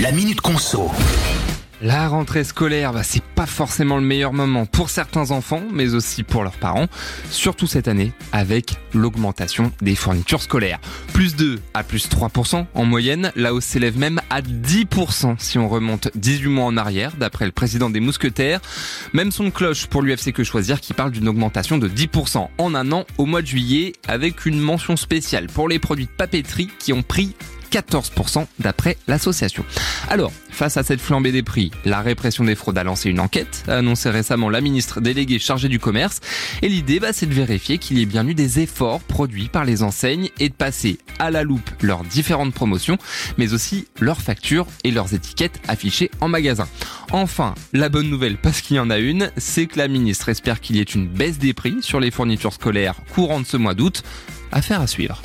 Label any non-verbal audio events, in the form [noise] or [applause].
La Minute Conso. La rentrée scolaire, bah, c'est pas forcément le meilleur moment pour certains enfants, mais aussi pour leurs parents, surtout cette année avec l'augmentation des fournitures scolaires. Plus 2 à plus 3% en moyenne, la hausse s'élève même à 10% si on remonte 18 mois en arrière, d'après le président des mousquetaires. Même son cloche pour l'UFC Que Choisir qui parle d'une augmentation de 10% en un an au mois de juillet, avec une mention spéciale pour les produits de papeterie qui ont pris 14% d'après l'association. Alors, face à cette flambée des prix, la répression des fraudes a lancé une enquête, a annoncé récemment la ministre déléguée chargée du commerce. Et l'idée, bah, c'est de vérifier qu'il y ait bien eu des efforts produits par les enseignes et de passer à la loupe leurs différentes promotions, mais aussi leurs factures et leurs étiquettes affichées en magasin. Enfin, la bonne nouvelle, [laughs] parce qu'il y en a une, c'est que la ministre espère qu'il y ait une baisse des prix sur les fournitures scolaires courant ce mois d'août. Affaire à suivre.